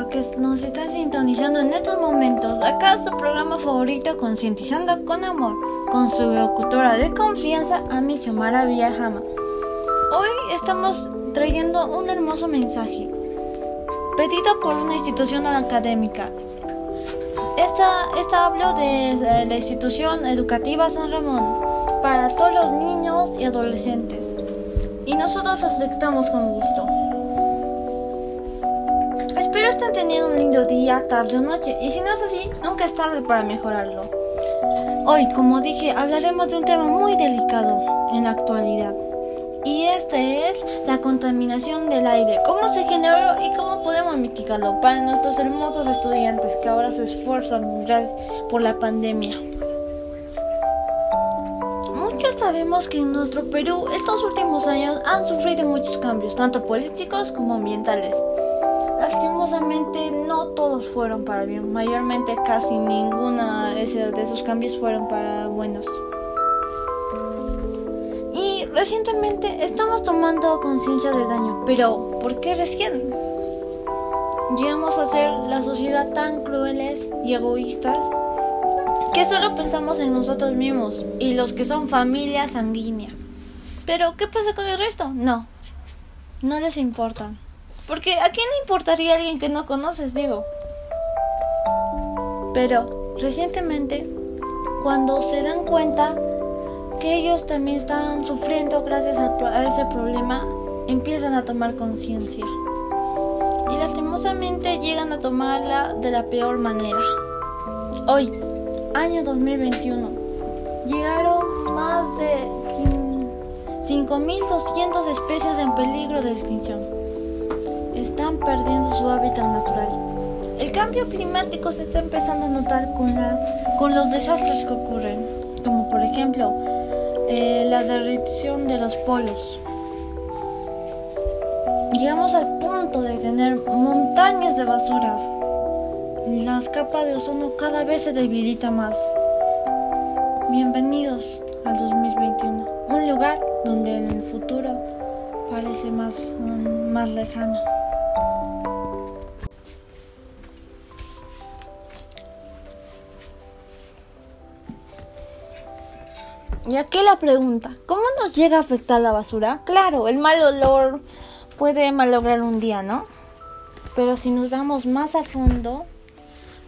porque nos está sintonizando en estos momentos. Acá su programa favorito, Concientizando con Amor, con su locutora de confianza, Ami Xiomara Villarjama. Hoy estamos trayendo un hermoso mensaje, pedido por una institución académica. Esta, esta hablo de la institución educativa San Ramón, para todos los niños y adolescentes. Y nosotros aceptamos con gusto. Espero estén teniendo un lindo día, tarde o noche. Y si no es así, nunca es tarde para mejorarlo. Hoy, como dije, hablaremos de un tema muy delicado en la actualidad. Y este es la contaminación del aire. ¿Cómo se generó y cómo podemos mitigarlo para nuestros hermosos estudiantes que ahora se esfuerzan por la pandemia? Muchos sabemos que en nuestro Perú estos últimos años han sufrido muchos cambios, tanto políticos como ambientales. Lastimosamente no todos fueron para bien, mayormente casi ninguna de esos cambios fueron para buenos. Y recientemente estamos tomando conciencia del daño, pero ¿por qué recién? Llegamos a ser la sociedad tan crueles y egoístas que solo pensamos en nosotros mismos y los que son familia sanguínea. Pero ¿qué pasa con el resto? No, no les importan. Porque ¿a quién le importaría alguien que no conoces, digo? Pero recientemente, cuando se dan cuenta que ellos también están sufriendo gracias a, ese problema, empiezan a tomar conciencia. Y lastimosamente llegan a tomarla de la peor manera. Hoy, año 2021, llegaron más de 5.200 especies en peligro de extinción están perdiendo su hábitat natural. El cambio climático se está empezando a notar con, los desastres que ocurren, como por ejemplo eh, la derritición de los polos. Llegamos al punto de tener montañas de basuras. Las capas de ozono cada vez se debilita más. Bienvenidos al 2021, un lugar donde el futuro parece más, más lejano. Y aquí la pregunta, ¿cómo nos llega a afectar la basura? Claro, el mal olor puede malograr un día, ¿no? Pero si nos vamos más a fondo,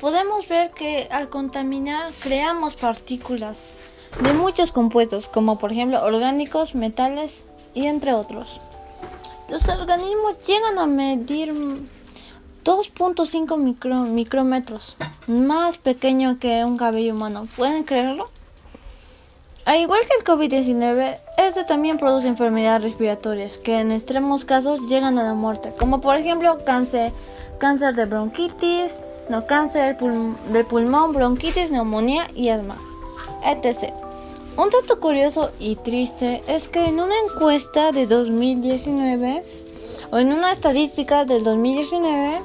podemos ver que al contaminar creamos partículas de muchos compuestos, como por ejemplo orgánicos, metales y entre otros. Los organismos llegan a medir 2.5 micrómetros, más pequeño que un cabello humano. ¿Pueden creerlo? Al igual que el COVID-19, este también produce enfermedades respiratorias que en extremos casos llegan a la muerte, como por ejemplo cáncer, cáncer de bronquitis, no cáncer de pulmón, bronquitis, neumonía y asma, etc. Un dato curioso y triste es que en una encuesta de 2019 o en una estadística del 2019,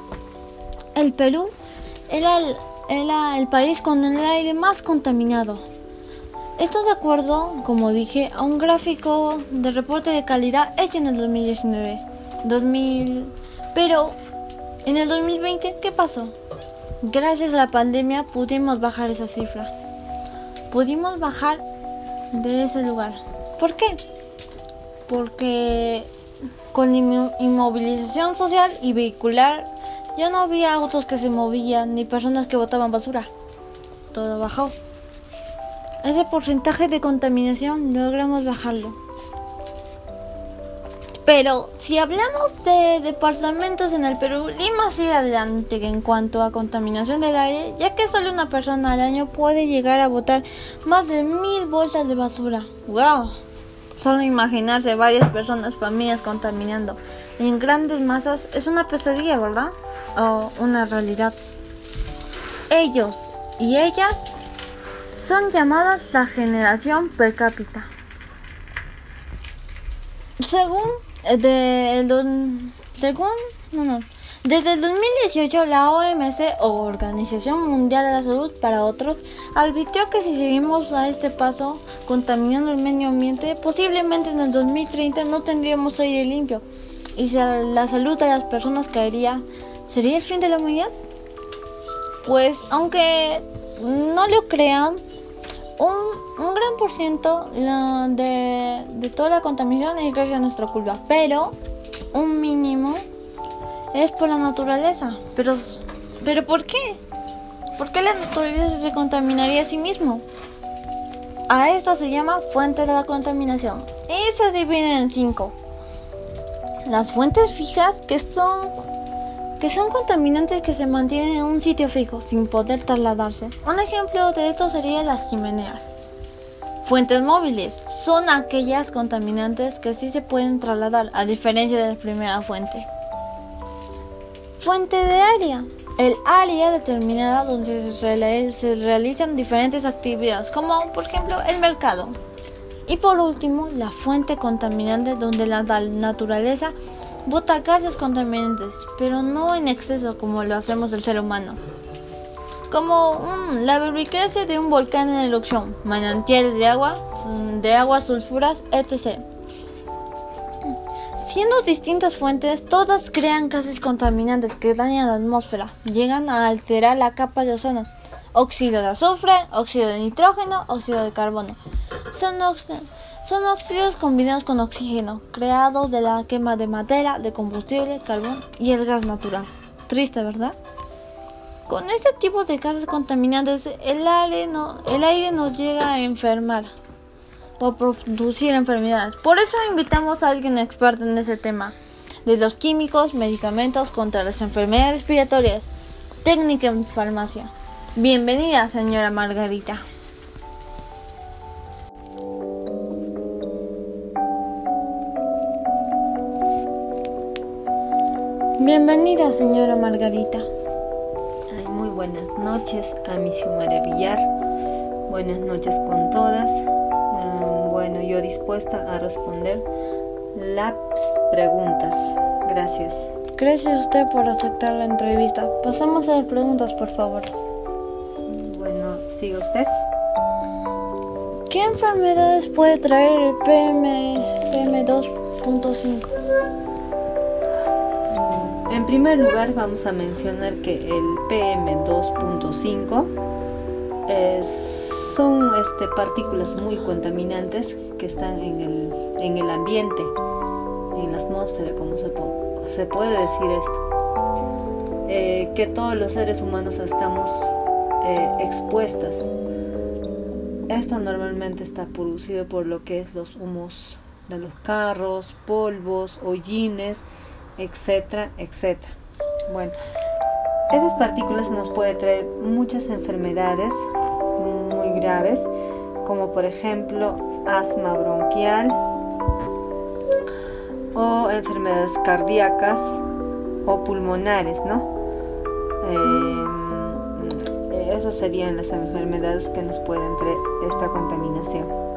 el Perú era el país con el aire más contaminado esto de acuerdo, como dije, a un gráfico de reporte de calidad hecho en el 2019. 2000... Pero en el 2020, ¿qué pasó? Gracias a la pandemia pudimos bajar esa cifra. Pudimos bajar de ese lugar. ¿Por qué? Porque con inmovilización social y vehicular ya no había autos que se movían ni personas que botaban basura. Todo bajó ese porcentaje de contaminación logramos bajarlo. Pero si hablamos de departamentos en el Perú, Lima sigue adelante en cuanto a contaminación del aire, ya que solo una persona al año puede llegar a botar más de mil bolsas de basura. ¡Wow! Solo imaginarse varias personas, familias contaminando en grandes masas es una pesadilla, ¿verdad? O una realidad. Ellos y ellas son llamadas la generación per cápita. Según, eh, de, el, según no, no, desde el 2018 la OMS o Organización Mundial de la Salud para otros advirtió que si seguimos a este paso contaminando el medio ambiente, posiblemente en el 2030 no tendríamos aire limpio y la salud de las personas caería ¿Sería el fin de la humanidad? Pues aunque no lo crean, un, un gran por ciento de, de toda la contaminación es gracias a nuestra culpa, pero un mínimo es por la naturaleza. Pero, pero ¿por qué? ¿Por qué la naturaleza se contaminaría a sí mismo? A esta se llama fuente de la contaminación y se dividen en cinco. Las fuentes fijas que son que son contaminantes que se mantienen en un sitio fijo sin poder trasladarse. Un ejemplo de esto sería las chimeneas. Fuentes móviles son aquellas contaminantes que sí se pueden trasladar, a diferencia de la primera fuente. Fuente de área. El área determinada donde se, realizan diferentes actividades, como por ejemplo el mercado. Y por último, la fuente contaminante donde la naturaleza bota gases contaminantes, pero no en exceso como lo hacemos el ser humano. Como la verbicacia de un volcán en erupción, manantiales de agua, de aguas sulfuras, etc. Siendo distintas fuentes, todas crean gases contaminantes que dañan la atmósfera, llegan a alterar la capa de ozono, óxido de azufre, óxido de nitrógeno, óxido de carbono. Son, son óxidos combinados con oxígeno, creados de la quema de madera, de combustible, carbón y el gas natural. Triste, ¿verdad? Con este tipo de gases contaminantes, el aire, no, el aire nos llega a enfermar o producir enfermedades. Por eso invitamos a alguien experto en ese tema, de los químicos, medicamentos contra las enfermedades respiratorias, técnica en farmacia. Bienvenida, señora Margarita. Bienvenida, señora Margarita. muy buenas noches a Misión Maravillar. Buenas noches con todas bueno, yo dispuesta a responder las preguntas. Gracias. Gracias a usted por aceptar la entrevista. Pasamos a las preguntas, por favor. Bueno, siga usted. ¿Qué enfermedades puede traer el PM, PM2.5? En primer lugar, vamos a mencionar que el PM2.5 es son este, partículas muy contaminantes que están en el, en el ambiente, en la atmósfera, como se, se puede decir esto. Eh, que todos los seres humanos estamos eh, expuestas. Esto normalmente está producido por lo que es los humos de los carros, polvos, hollines, etcétera, etcétera. Bueno, esas partículas nos pueden traer muchas enfermedades, graves, como por ejemplo asma bronquial o enfermedades cardíacas o pulmonares, ¿no? Eh, esas serían las enfermedades que nos pueden traer esta contaminación.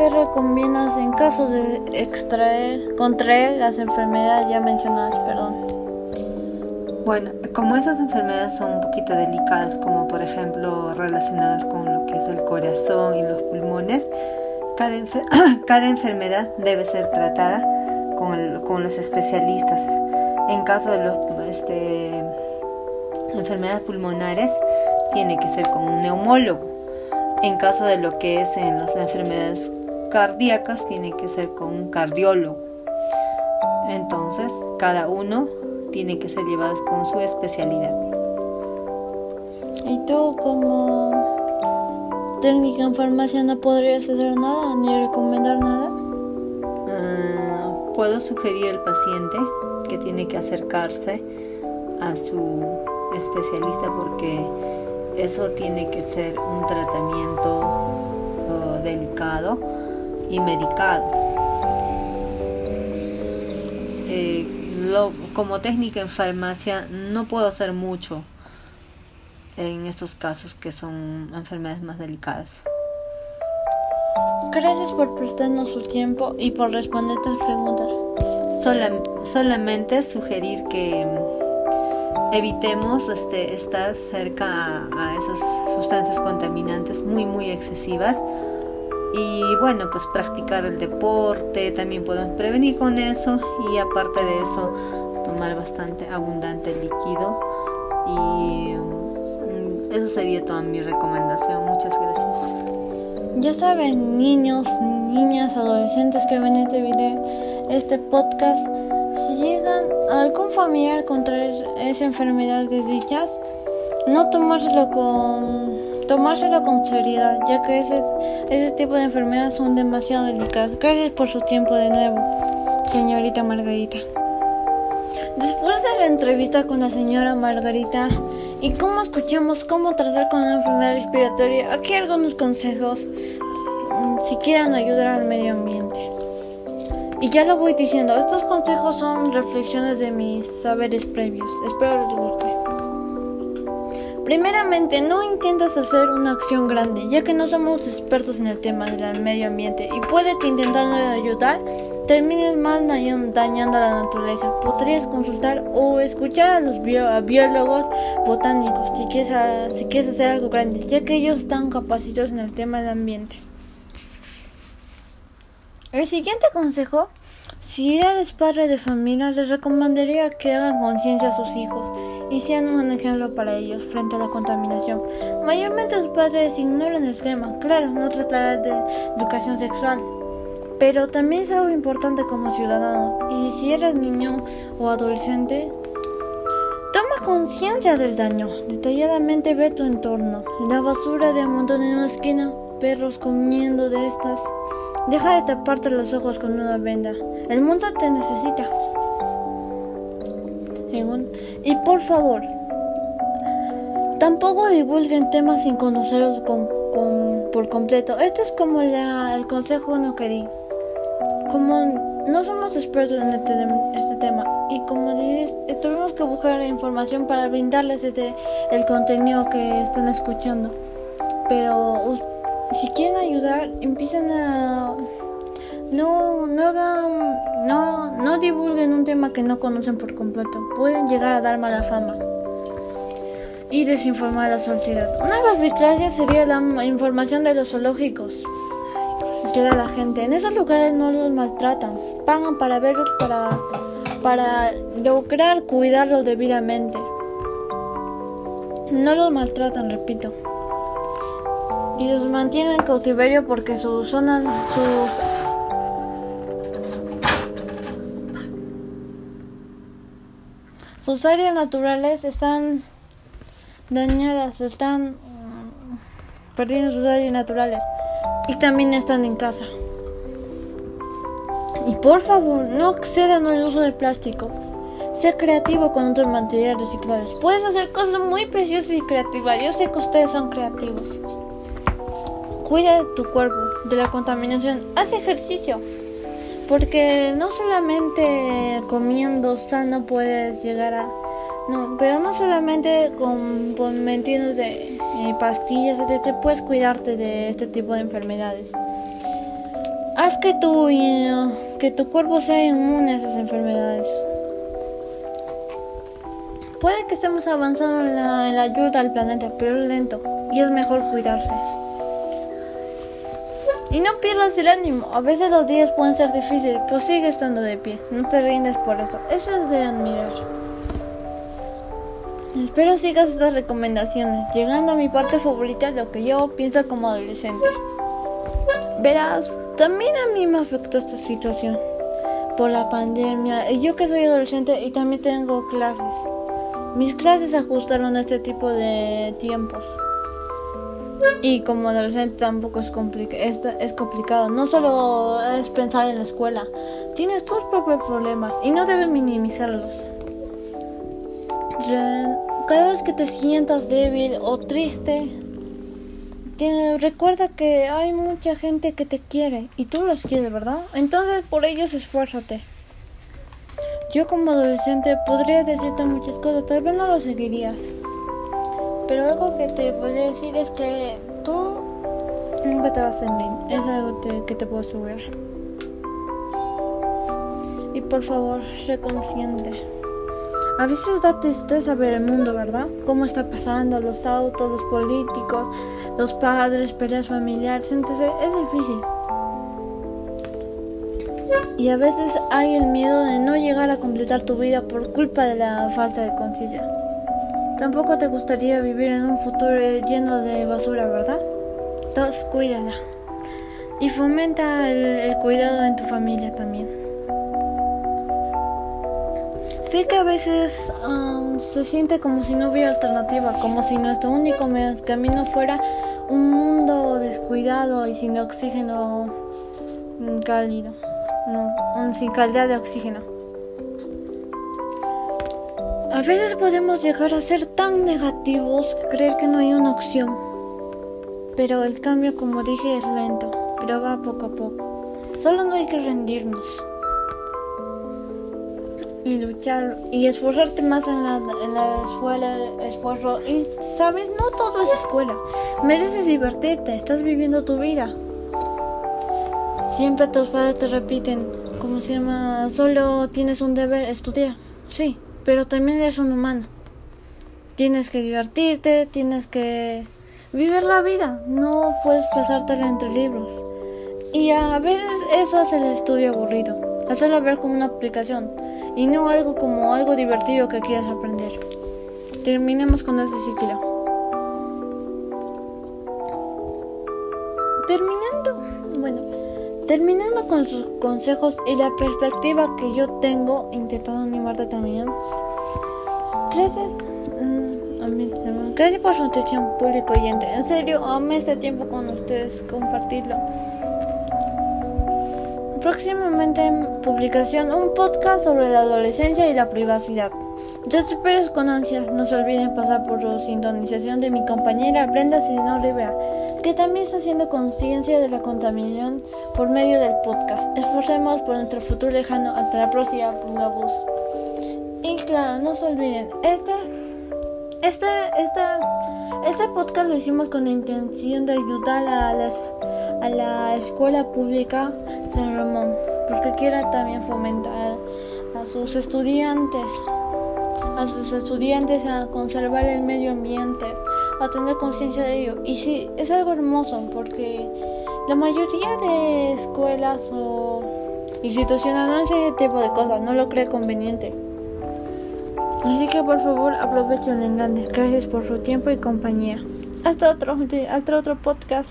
¿Qué recomiendas en caso de extraer, contraer las enfermedades ya mencionadas? Perdón. Bueno, como esas enfermedades son un poquito delicadas, como por ejemplo relacionadas con lo que es el corazón y los pulmones, cada, cada enfermedad debe ser tratada con, con, los especialistas. En caso de los este, enfermedades pulmonares, tiene que ser con un neumólogo. En caso de lo que es en las enfermedades cardíacas, tiene que ser con un cardiólogo. Entonces, cada uno tienen que ser llevadas con su especialidad. ¿Y tú como técnica en farmacia no podrías hacer nada ni recomendar nada? Ah, puedo sugerir al paciente que tiene que acercarse a su especialista porque eso tiene que ser un tratamiento oh, delicado y medicado. Eh, como técnica en farmacia no puedo hacer mucho en estos casos que son enfermedades más delicadas. Gracias por prestarnos su tiempo y por responder estas preguntas. solamente sugerir que evitemos este, estar cerca a, a esas sustancias contaminantes muy muy excesivas y bueno pues practicar el deporte también podemos prevenir con eso y aparte de eso tomar bastante abundante líquido y mm, eso sería toda mi recomendación. Muchas gracias. Ya saben, niños, niñas, adolescentes que ven este video, este podcast, si llegan a algún familiar contra esa enfermedad de dichas, no tomárselo con tomárselo con seriedad, ya que ese, ese tipo de enfermedades son demasiado delicadas. Gracias por su tiempo de nuevo, señorita Margarita. Después de la entrevista con la señora Margarita y cómo escuchamos cómo tratar con una enfermedad respiratoria, aquí algunos consejos mm, si quieren ayudar al medio ambiente. Y ya lo voy diciendo, estos consejos son reflexiones de mis saberes previos. Espero les guste. Primeramente, no intentes hacer una acción grande, ya que no somos expertos en el tema del medio ambiente y puede que intentando ayudar termines más dañando a la naturaleza. Podrías consultar o escuchar a los biólogos botánicos si quieres, si quieres hacer algo grande, ya que ellos están capacitados en el tema del ambiente. El siguiente consejo si eres padre de familia, les recomendaría que hagan conciencia a sus hijos y sean un ejemplo para ellos frente a la contaminación. Mayormente los padres ignoran el tema, claro, no tratará de educación sexual, pero también es algo importante como ciudadano. Y si eres niño o adolescente, toma conciencia del daño. Detalladamente ve tu entorno. La basura de un montón en una esquina, perros comiendo de estas. Deja de taparte los ojos con una venda. El mundo te necesita. Y por favor, tampoco divulguen temas sin conocerlos por completo. Esto es como el consejo uno que di. Como no somos expertos en este, este tema y como dije, tuvimos que buscar información para brindarles este, el contenido que están escuchando. Pero si quieren ayudar, empiecen a no hagan, no, no divulguen un tema que no conocen por completo. Pueden llegar a dar mala fama y desinformar a la sociedad. Una de las vigilancias sería la información de los zoológicos que da la gente. En esos lugares no los maltratan, pagan para verlos para, para lograr cuidarlos debidamente. No los maltratan, repito. Y los mantienen en cautiverio porque sus zonas, sus sus áreas naturales están dañadas están mm, perdiendo sus áreas naturales y también están en casa. Y por favor, no excedan el uso de plástico. Sea creativo con otros materiales reciclables. Puedes hacer cosas muy preciosas y creativas. Yo sé que ustedes son creativos. Cuida de tu cuerpo, de la contaminación. Haz ejercicio. Porque no solamente comiendo sano puedes llegar a... No, pero no solamente con, con metiendo de eh, pastillas, etc. Puedes cuidarte de este tipo de enfermedades. Haz que tu, que tu cuerpo sea inmune a esas enfermedades. Puede que estemos avanzando en la, en la ayuda al planeta, pero es lento y es mejor cuidarse. Y no pierdas el ánimo. A veces los días pueden ser difíciles, pero sigue estando de pie. No te rindes por eso. Eso es de admirar. Espero sigas estas recomendaciones, llegando a mi parte favorita, lo que yo pienso como adolescente. Verás, también a mí me afectó esta situación por la pandemia. Y yo que soy adolescente y también tengo clases. Mis clases se ajustaron a este tipo de tiempos. Y como adolescente tampoco es, es, es, complicado. No solo es pensar en la escuela. Tienes tus propios problemas y no debes minimizarlos. Cada vez que te sientas débil o triste, recuerda que hay mucha gente que te quiere y tú los quieres, ¿verdad? Entonces por ellos esfuérzate. Yo como adolescente podría decirte muchas cosas, tal vez no lo seguirías. Pero algo que te podría decir es que tú nunca te vas a rendir. Es algo que te puedo asegurar. Y por favor, sé consciente. A veces da tristeza ver el mundo, ¿verdad? Cómo está pasando, los autos, los políticos, los padres, peleas familiares. Entonces es difícil. Y a veces hay el miedo de no llegar a completar tu vida por culpa de la falta de conciencia. Tampoco te gustaría vivir en un futuro lleno de basura, ¿verdad? Entonces cuídala. Y fomenta el, cuidado en tu familia también. Sé que a veces se siente como si no hubiera alternativa, como si nuestro único camino fuera un mundo descuidado y sin oxígeno cálido, no, sin calidad de oxígeno. A veces podemos llegar a ser tan negativos que creer que no hay una opción. Pero el cambio, como dije, es lento, pero va poco a poco. Solo no hay que rendirnos. Y luchar y esforzarte más en la, escuela, esfuerzo. Y sabes, no todo es escuela. Mereces divertirte, estás viviendo tu vida. Siempre tus padres te repiten, como se llama, solo tienes un deber, estudiar. Sí, pero también eres un humano. Tienes que divertirte, tienes que vivir la vida, no puedes pasártela entre libros. Y a veces eso hace el estudio aburrido, hacerlo ver como una aplicación y no algo como algo divertido que quieras aprender. Terminemos con este ciclo. Terminando con sus consejos y la perspectiva que yo tengo, intentando animarte también. Gracias. Mm, gracias por su atención público oyente. En serio, amé este tiempo con ustedes, compartirlo. Próximamente en publicación un podcast sobre la adolescencia y la privacidad. Yo espero con ansias. No se olviden pasar por su sintonización de mi compañera Brenda Sino Rivera, que también está haciendo conciencia de la contaminación por medio del podcast. Esforcemos por nuestro futuro lejano. Hasta la próxima, voz. Y claro, no se olviden, este, este, este, este podcast lo hicimos con la intención de ayudar a, a la escuela pública San Ramón, porque quiere también fomentar a sus estudiantes, a sus estudiantes a conservar el medio ambiente, a tener conciencia de ello. Y sí, es algo hermoso, porque la mayoría de escuelas o instituciones no hacen ese tipo de cosas, no lo cree conveniente. Así que por favor aprovechen el grande. Gracias por su tiempo y compañía. Hasta otro, hasta otro podcast.